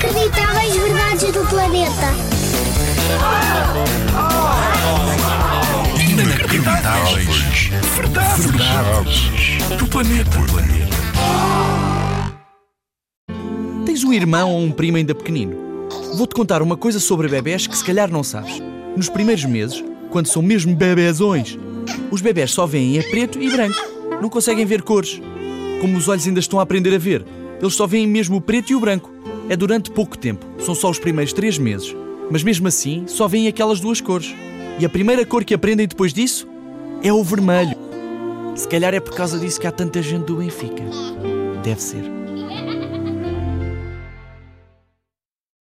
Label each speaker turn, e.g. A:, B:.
A: Inacreditáveis verdades do planeta.
B: Inacreditáveis. Verdades. Verdades. Do planeta.
C: Tens um irmão ou um primo ainda pequenino? Vou-te contar uma coisa sobre bebés que se calhar não sabes. Nos primeiros meses, quando são mesmo bebezões, os bebés só veem a preto e branco. Não conseguem ver cores. Como os olhos ainda estão a aprender a ver, eles só veem mesmo o preto e o branco. É durante pouco tempo, são só os primeiros três meses. Mas mesmo assim, só veem aquelas duas cores. E a primeira cor que aprendem depois disso é o vermelho. Se calhar é por causa disso que há tanta gente do Benfica. Deve ser.